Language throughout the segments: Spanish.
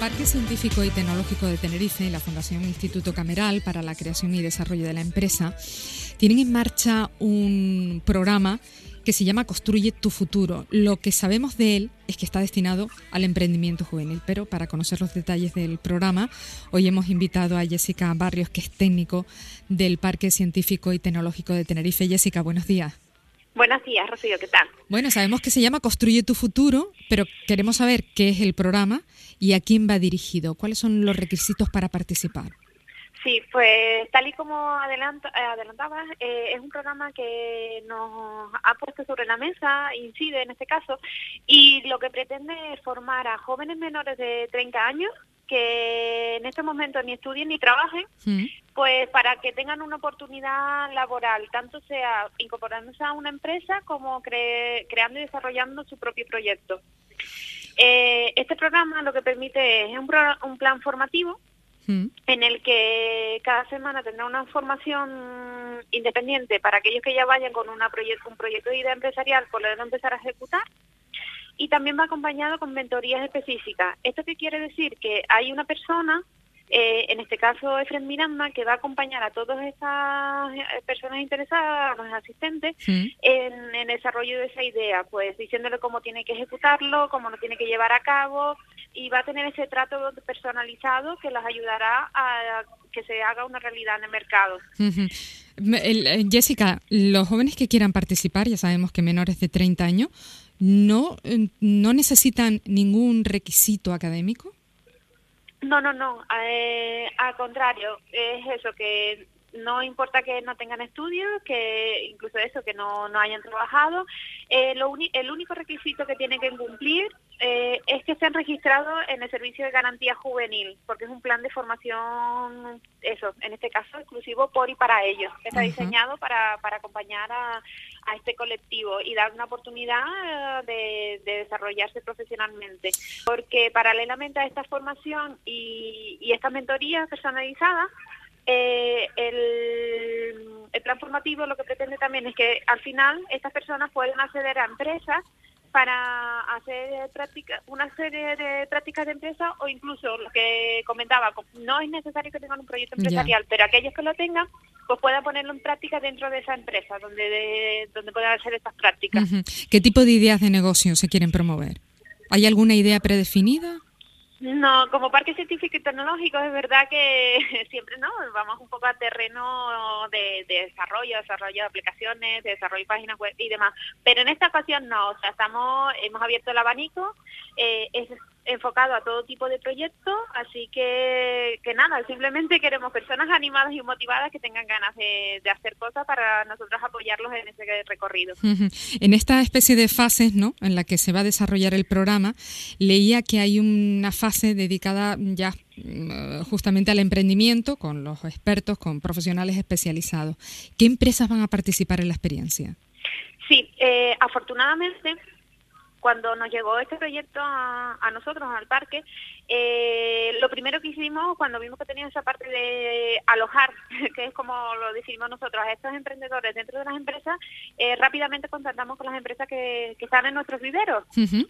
Parque Científico y Tecnológico de Tenerife y la Fundación Instituto Cameral para la Creación y Desarrollo de la Empresa tienen en marcha un programa que se llama Construye tu futuro. Lo que sabemos de él es que está destinado al emprendimiento juvenil, pero para conocer los detalles del programa, hoy hemos invitado a Jessica Barrios, que es técnico del Parque Científico y Tecnológico de Tenerife. Jessica, buenos días. Buenos días, Rocío, ¿qué tal? Bueno, sabemos que se llama Construye tu futuro, pero queremos saber qué es el programa y a quién va dirigido. ¿Cuáles son los requisitos para participar? Sí, pues tal y como adelanta, eh, adelantabas, eh, es un programa que nos ha puesto sobre la mesa, incide en este caso, y lo que pretende es formar a jóvenes menores de 30 años que en este momento ni estudien ni trabajen, pues para que tengan una oportunidad laboral, tanto sea incorporándose a una empresa como cre- creando y desarrollando su propio proyecto. Eh, este programa lo que permite es un, pro- un plan formativo en el que cada semana tendrá una formación independiente para aquellos que ya vayan con una proyecto, un proyecto de idea empresarial, poderlo empezar a ejecutar. Y también va acompañado con mentorías específicas. ¿Esto qué quiere decir? Que hay una persona, eh, en este caso Efren Miranda, que va a acompañar a todas estas eh, personas interesadas, a los asistentes, en, en el desarrollo de esa idea, pues diciéndole cómo tiene que ejecutarlo, cómo lo tiene que llevar a cabo y va a tener ese trato personalizado que los ayudará a que se haga una realidad en el mercado. Eh, Jessica, los jóvenes que quieran participar, ya sabemos que menores de 30 años, no, no necesitan ningún requisito académico. No, no, no, eh, al contrario, es eso, que no importa que no tengan estudios, que incluso eso, que no, no hayan trabajado, eh, lo el único requisito que tienen que cumplir eh, es que estén registrados en el Servicio de Garantía Juvenil, porque es un plan de formación, eso, en este caso exclusivo por y para ellos. Está diseñado para, para acompañar a, a este colectivo y dar una oportunidad eh, de, de desarrollarse profesionalmente. Porque paralelamente a esta formación y, y estas mentorías personalizadas, eh, el, el plan formativo lo que pretende también es que al final estas personas pueden acceder a empresas para hacer práctica, una serie de prácticas de empresa o incluso lo que comentaba, no es necesario que tengan un proyecto empresarial, pero aquellos que lo tengan, pues puedan ponerlo en práctica dentro de esa empresa donde de- donde puedan hacer estas prácticas. ¿Qué tipo de ideas de negocio se quieren promover? ¿Hay alguna idea predefinida? No, como parque científico y tecnológico es verdad que siempre no vamos un poco a terreno de, de desarrollo, desarrollo de aplicaciones, de desarrollo de páginas web y demás. Pero en esta ocasión no, o sea, estamos hemos abierto el abanico, eh, es enfocado a todo tipo de proyectos, así que que nada, simplemente queremos personas animadas y motivadas que tengan ganas de, de hacer cosas para nosotros apoyarlos en ese recorrido. En esta especie de fases, ¿no? En la que se va a desarrollar el programa, leía que hay una fase dedicada ya mm, justamente al emprendimiento con los expertos, con profesionales especializados. ¿Qué empresas van a participar en la experiencia? Sí, eh, afortunadamente, cuando nos llegó este proyecto a, a nosotros, al parque, eh, lo primero que hicimos cuando vimos que tenía esa parte de alojar, que es como lo decidimos nosotros, a estos emprendedores dentro de las empresas, eh, rápidamente contactamos con las empresas que, que están en nuestros viveros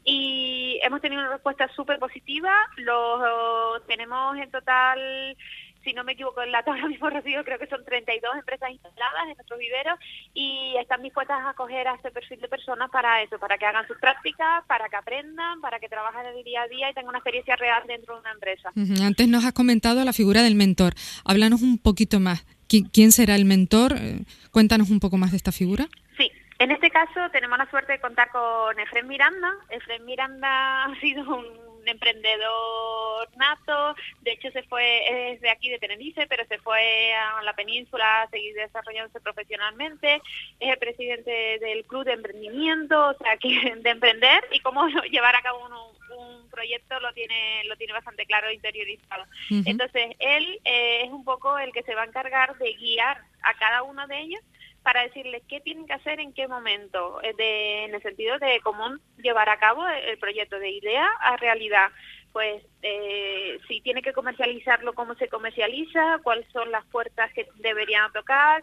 y hemos tenido una respuesta súper positiva. Los tenemos en total, si no me equivoco, en la tabla mismo recibo, creo que son 32 empresas instaladas en nuestros viveros y están dispuestas a acoger a este perfil de personas para eso, para que hagan sus prácticas, para que aprendan, para que trabajen en el día a día y tengan una experiencia real dentro de una empresa. Antes nos has comentado la figura del mentor. Háblanos un poquito más. ¿Qui- ¿Quién será el mentor? Eh, Cuéntanos un poco más de esta figura. Sí, en este caso tenemos la suerte de contar con Efren Miranda. Efren Miranda ha sido un emprendedor nato, de hecho se fue, es de aquí de Tenerife, pero se fue a la península a seguir desarrollándose profesionalmente, es el presidente del Club de Emprendimiento, o sea, que de emprender y cómo llevar a cabo un, un proyecto lo tiene lo tiene bastante claro interiorizado. Entonces, él eh, es un poco el que se va a encargar de guiar a cada uno de ellos para decirles qué tienen que hacer en qué momento, eh, de, en el sentido de cómo llevar a cabo el proyecto de idea a realidad. Pues eh, si tiene que comercializarlo, cómo se comercializa, cuáles son las puertas que deberían tocar,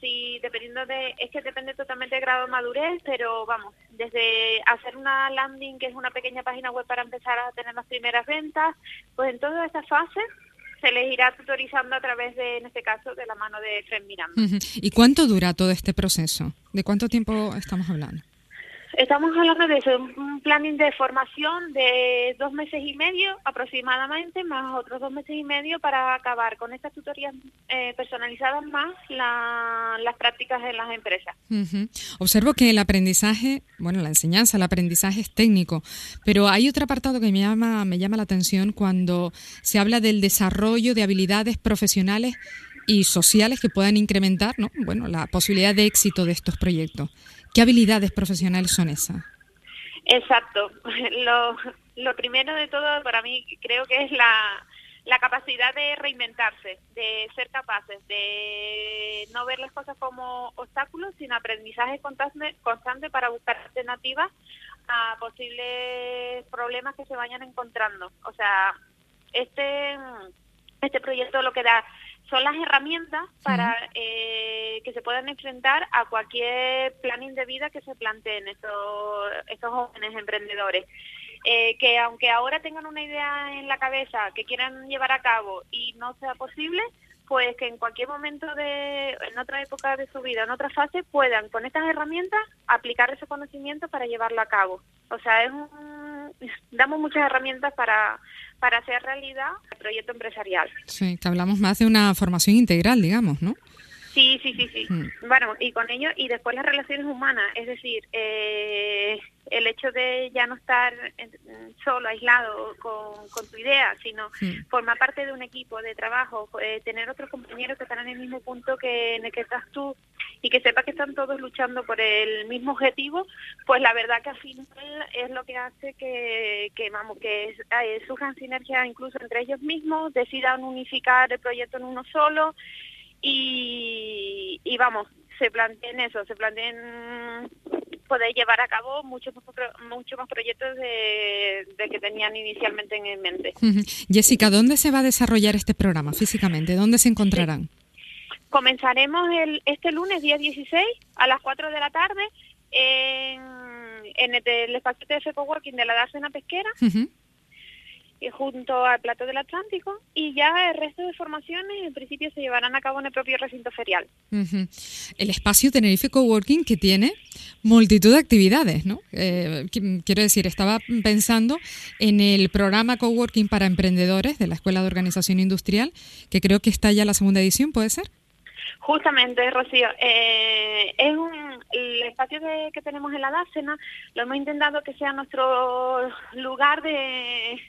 si dependiendo de, es que depende totalmente del grado de madurez, pero vamos, desde hacer una landing, que es una pequeña página web para empezar a tener las primeras ventas, pues en toda esta fase se les irá tutorizando a través de, en este caso, de la mano de Fred Miranda. ¿Y cuánto dura todo este proceso? ¿De cuánto tiempo estamos hablando? Estamos hablando de un planning de formación de dos meses y medio aproximadamente, más otros dos meses y medio para acabar con estas tutorías eh, personalizadas más las prácticas en las empresas. Observo que el aprendizaje, bueno, la enseñanza, el aprendizaje es técnico, pero hay otro apartado que me llama, me llama la atención cuando se habla del desarrollo de habilidades profesionales y sociales que puedan incrementar, ¿no? Bueno, la posibilidad de éxito de estos proyectos. ¿Qué habilidades profesionales son esas? Exacto. Lo, lo primero de todo para mí creo que es la, capacidad de reinventarse, de ser capaces de no ver las cosas como obstáculos, sino aprendizaje constante para buscar alternativas a posibles problemas que se vayan encontrando. O sea, este, este proyecto lo que da son las herramientas para eh, que se puedan enfrentar a cualquier planning de vida que se planteen estos, estos jóvenes emprendedores. Eh, que aunque ahora tengan una idea en la cabeza que quieran llevar a cabo y no sea posible, pues que en cualquier momento de, en otra época de su vida, en otra fase, puedan con estas herramientas aplicar ese conocimiento para llevarlo a cabo. O sea, es damos muchas herramientas para, para hacer realidad el proyecto empresarial. Sí, que hablamos más de una formación integral, digamos, ¿no? Sí, sí, sí, sí. Mm. Bueno, y con ello, y después las relaciones humanas, es decir, eh, el hecho de ya no estar solo, aislado con, tu idea, sino mm. formar parte de un equipo de trabajo, eh, tener otros compañeros que están en el mismo punto que en el que estás tú y que sepa que están todos luchando por el mismo objetivo, pues la verdad que al final es lo que hace que, que vamos, que eh, surjan sinergias incluso entre ellos mismos, decidan unificar el proyecto en uno solo y, vamos, se planteen eso, se planteen poder llevar a cabo muchos mucho más proyectos de, que tenían inicialmente en mente. Jessica, ¿dónde se va a desarrollar este programa físicamente? ¿Dónde se encontrarán? Comenzaremos el, este lunes, día 16, a las 4 de la tarde, en, en el, espacio de Coworking de la Dársena Pesquera junto al plato del Atlántico y ya el resto de formaciones en principio se llevarán a cabo en el propio recinto ferial. El espacio Tenerife Coworking que tiene multitud de actividades, ¿no? Eh, quiero decir, estaba pensando en el programa Coworking para emprendedores de la Escuela de Organización Industrial, que creo que está ya la segunda edición, ¿puede ser? Justamente, Rocío, eh, es un, el espacio que tenemos en la Dácena, lo hemos intentado que sea nuestro lugar de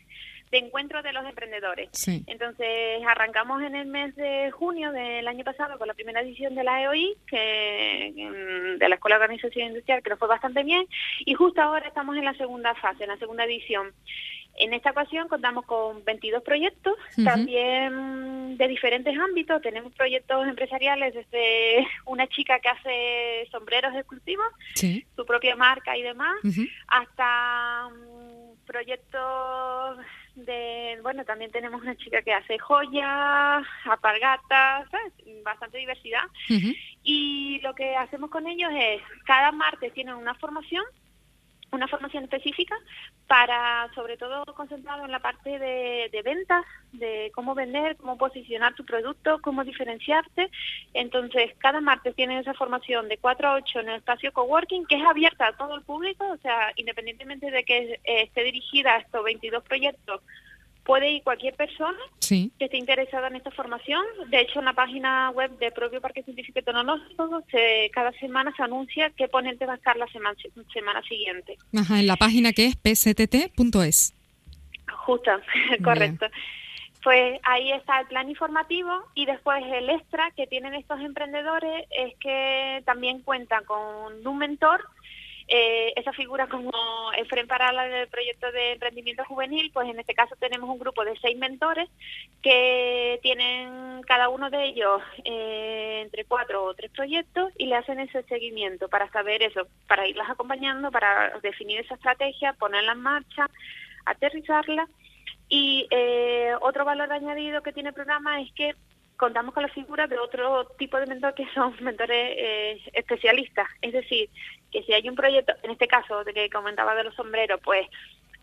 de encuentro de los emprendedores. Entonces arrancamos en el mes de junio del año pasado con la primera edición de la EOI, que, mm, de la Escuela de Organización Industrial, que nos fue bastante bien, y justo ahora estamos en la segunda fase, en la segunda edición. En esta ocasión contamos con 22 proyectos, también de diferentes ámbitos. Tenemos proyectos empresariales desde una chica que hace sombreros exclusivos, su propia marca y demás, hasta mm, proyectos de, bueno, también tenemos una chica que hace joyas, apargatas, bastante diversidad. Y lo que hacemos con ellos es, cada martes tienen una formación una formación específica para, sobre todo, concentrado en la parte de, de, ventas, de cómo vender, cómo posicionar tu producto, cómo diferenciarte. Entonces, cada martes tienen esa formación de 4 a 8 en el espacio coworking, que es abierta a todo el público, o sea, independientemente de que esté dirigida a estos 22 proyectos puede ir cualquier persona que esté interesada en esta formación. De hecho, en la página web del propio Parque Científico y Tecnológico, cada semana se anuncia qué ponente va a estar la semana, semana siguiente. Ajá, en la página que es pctt.es. Justo, correcto. Pues ahí está el plan informativo y después el extra que tienen estos emprendedores es que también cuentan con un mentor eh, esa figura como el FREN para el proyecto de emprendimiento juvenil, pues en este caso tenemos un grupo de seis mentores que tienen cada uno de ellos eh, entre cuatro o tres proyectos y le hacen ese seguimiento para saber eso, para irlas acompañando, para definir esa estrategia, ponerla en marcha, aterrizarla. Y eh, otro valor añadido que tiene el programa es que contamos con la figura de otro tipo de mentor que son mentores eh, especialistas. Es decir, que si hay un proyecto, en este caso de que comentaba de los sombreros, pues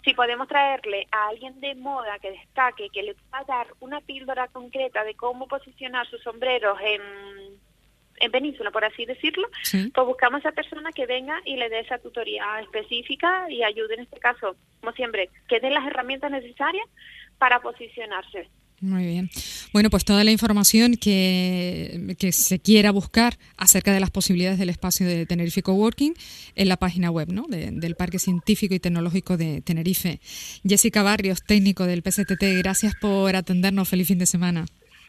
si podemos traerle a alguien de moda que destaque, que le pueda dar una píldora concreta de cómo posicionar sus sombreros en, en Península, por así decirlo, pues buscamos a esa persona que venga y le dé esa tutoría específica y ayude en este caso, como siempre, que dé las herramientas necesarias para posicionarse. Muy bien. Bueno, pues toda la información que, que, se quiera buscar acerca de las posibilidades del espacio de Tenerife Coworking en la página web ¿no? del Parque Científico y Tecnológico de Tenerife. Jessica Barrios, técnico del PSTT, gracias por atendernos. Feliz fin de semana.